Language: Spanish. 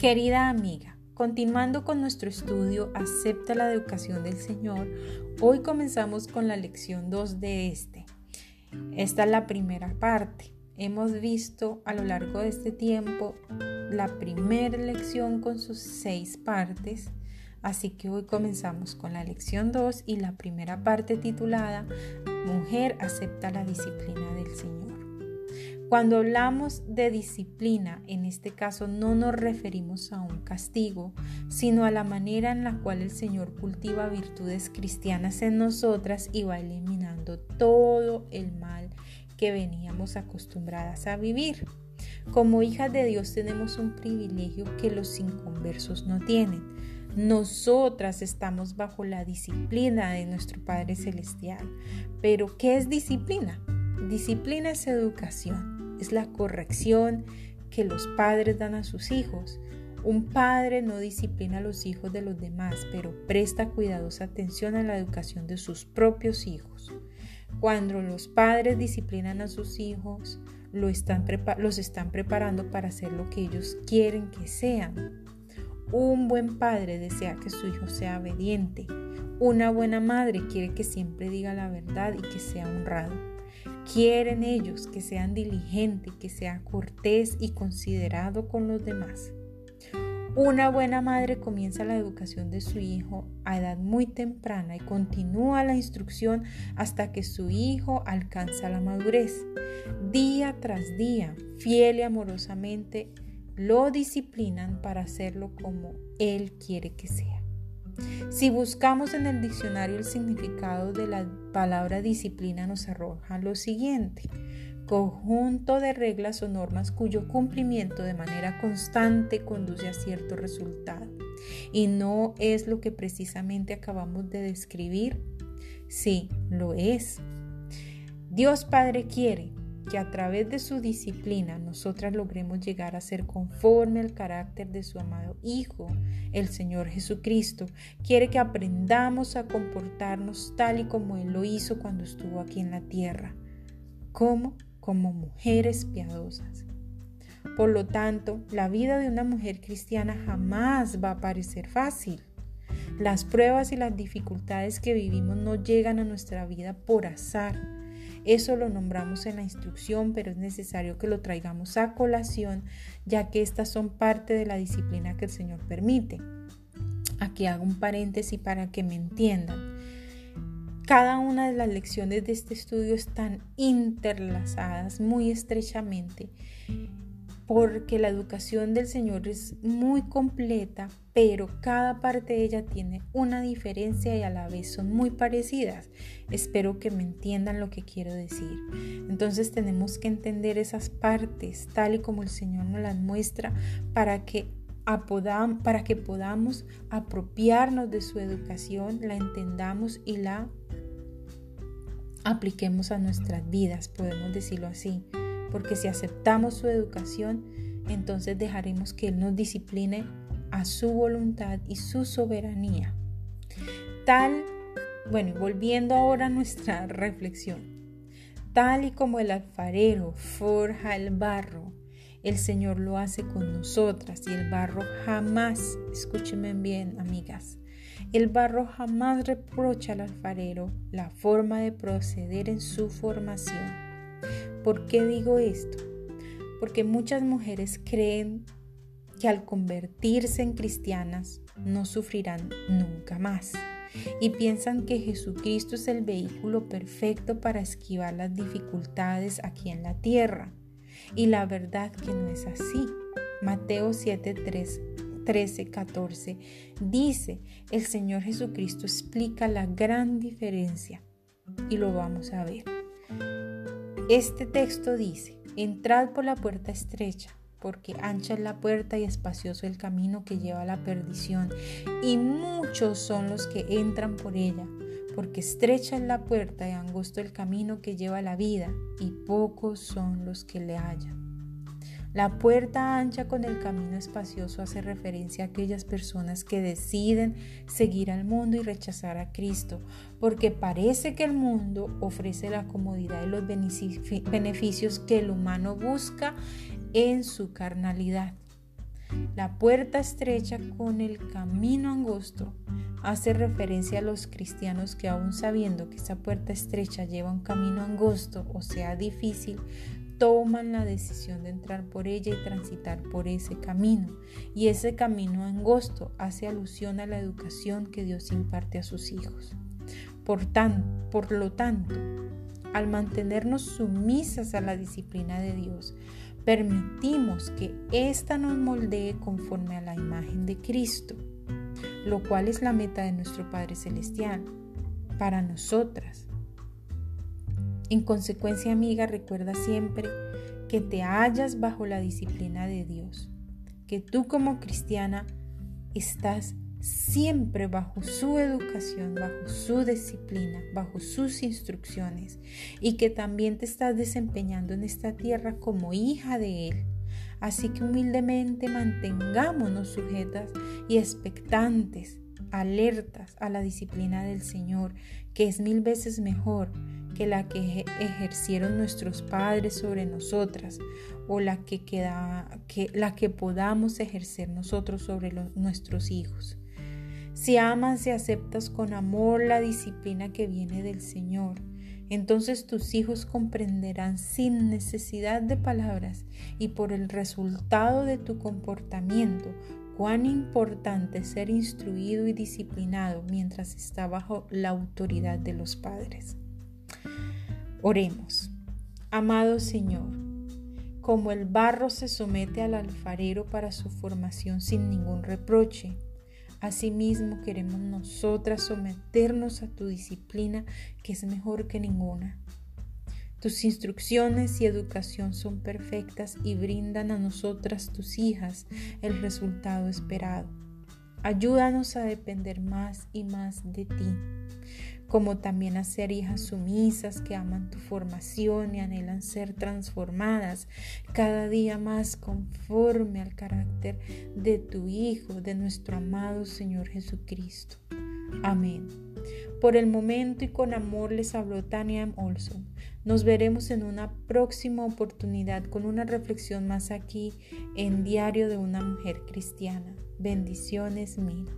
Querida amiga, continuando con nuestro estudio Acepta la educación del Señor, hoy comenzamos con la lección 2 de este. Esta es la primera parte. Hemos visto a lo largo de este tiempo la primera lección con sus seis partes, así que hoy comenzamos con la lección 2 y la primera parte titulada Mujer acepta la disciplina del Señor. Cuando hablamos de disciplina, en este caso no nos referimos a un castigo, sino a la manera en la cual el Señor cultiva virtudes cristianas en nosotras y va eliminando todo el mal que veníamos acostumbradas a vivir. Como hijas de Dios tenemos un privilegio que los inconversos no tienen. Nosotras estamos bajo la disciplina de nuestro Padre Celestial. Pero, ¿qué es disciplina? Disciplina es educación es la corrección que los padres dan a sus hijos. Un padre no disciplina a los hijos de los demás, pero presta cuidadosa atención a la educación de sus propios hijos. Cuando los padres disciplinan a sus hijos, los están preparando para hacer lo que ellos quieren que sean. Un buen padre desea que su hijo sea obediente. Una buena madre quiere que siempre diga la verdad y que sea honrado. Quieren ellos que sean diligente, que sea cortés y considerado con los demás. Una buena madre comienza la educación de su hijo a edad muy temprana y continúa la instrucción hasta que su hijo alcanza la madurez. Día tras día, fiel y amorosamente, lo disciplinan para hacerlo como él quiere que sea. Si buscamos en el diccionario el significado de la palabra disciplina nos arroja lo siguiente. Conjunto de reglas o normas cuyo cumplimiento de manera constante conduce a cierto resultado. ¿Y no es lo que precisamente acabamos de describir? Sí, lo es. Dios Padre quiere que a través de su disciplina nosotras logremos llegar a ser conforme al carácter de su amado Hijo, el Señor Jesucristo. Quiere que aprendamos a comportarnos tal y como Él lo hizo cuando estuvo aquí en la tierra. como Como mujeres piadosas. Por lo tanto, la vida de una mujer cristiana jamás va a parecer fácil. Las pruebas y las dificultades que vivimos no llegan a nuestra vida por azar eso lo nombramos en la instrucción, pero es necesario que lo traigamos a colación, ya que estas son parte de la disciplina que el Señor permite. Aquí hago un paréntesis para que me entiendan. Cada una de las lecciones de este estudio están interlazadas muy estrechamente porque la educación del Señor es muy completa, pero cada parte de ella tiene una diferencia y a la vez son muy parecidas. Espero que me entiendan lo que quiero decir. Entonces tenemos que entender esas partes tal y como el Señor nos las muestra para que para que podamos apropiarnos de su educación, la entendamos y la apliquemos a nuestras vidas, podemos decirlo así porque si aceptamos su educación, entonces dejaremos que Él nos discipline a su voluntad y su soberanía. Tal, bueno, volviendo ahora a nuestra reflexión, tal y como el alfarero forja el barro, el Señor lo hace con nosotras y el barro jamás, escúchenme bien amigas, el barro jamás reprocha al alfarero la forma de proceder en su formación ¿Por qué digo esto? Porque muchas mujeres creen que al convertirse en cristianas no sufrirán nunca más y piensan que Jesucristo es el vehículo perfecto para esquivar las dificultades aquí en la tierra. Y la verdad que no es así. Mateo 7, 13, 14 dice, el Señor Jesucristo explica la gran diferencia y lo vamos a ver. Este texto dice, entrad por la puerta estrecha, porque ancha es la puerta y espacioso el camino que lleva a la perdición, y muchos son los que entran por ella, porque estrecha es la puerta y angosto el camino que lleva a la vida, y pocos son los que le hallan. La puerta ancha con el camino espacioso hace referencia a aquellas personas que deciden seguir al mundo y rechazar a Cristo, porque parece que el mundo ofrece la comodidad y los beneficios que el humano busca en su carnalidad. La puerta estrecha con el camino angosto hace referencia a los cristianos que aún sabiendo que esa puerta estrecha lleva un camino angosto, o sea, difícil, toman la decisión de entrar por ella y transitar por ese camino. Y ese camino angosto hace alusión a la educación que Dios imparte a sus hijos. Por, tan, por lo tanto, al mantenernos sumisas a la disciplina de Dios, permitimos que ésta nos moldee conforme a la imagen de Cristo, lo cual es la meta de nuestro Padre Celestial para nosotras en consecuencia, amiga, recuerda siempre que te hallas bajo la disciplina de Dios, que tú como cristiana estás siempre bajo su educación, bajo su disciplina, bajo sus instrucciones y que también te estás desempeñando en esta tierra como hija de Él. Así que humildemente mantengámonos sujetas y expectantes, alertas a la disciplina del Señor, que es mil veces mejor que la que ejercieron nuestros padres sobre nosotras o la que, queda, que, la que podamos ejercer nosotros sobre nuestros hijos. Si amas y aceptas con amor la disciplina que viene del Señor, entonces tus hijos comprenderán sin necesidad de palabras y por el resultado de tu comportamiento cuán importante ser instruido y disciplinado mientras está bajo la autoridad de los padres. Oremos. Amado Señor, como el barro se somete al alfarero para su formación sin ningún reproche, asimismo queremos nosotras someternos a tu disciplina que es mejor que ninguna. Tus instrucciones y educación son perfectas y brindan a nosotras, tus hijas, el resultado esperado. Ayúdanos a depender más y más de ti como también a ser hijas sumisas que aman tu formación y anhelan ser transformadas cada día más conforme al carácter de tu Hijo, de nuestro amado Señor Jesucristo. Amén. Por el momento y con amor les habló Tania M. Olson. Nos veremos en una próxima oportunidad con una reflexión más aquí en Diario de una Mujer Cristiana. Bendiciones mil.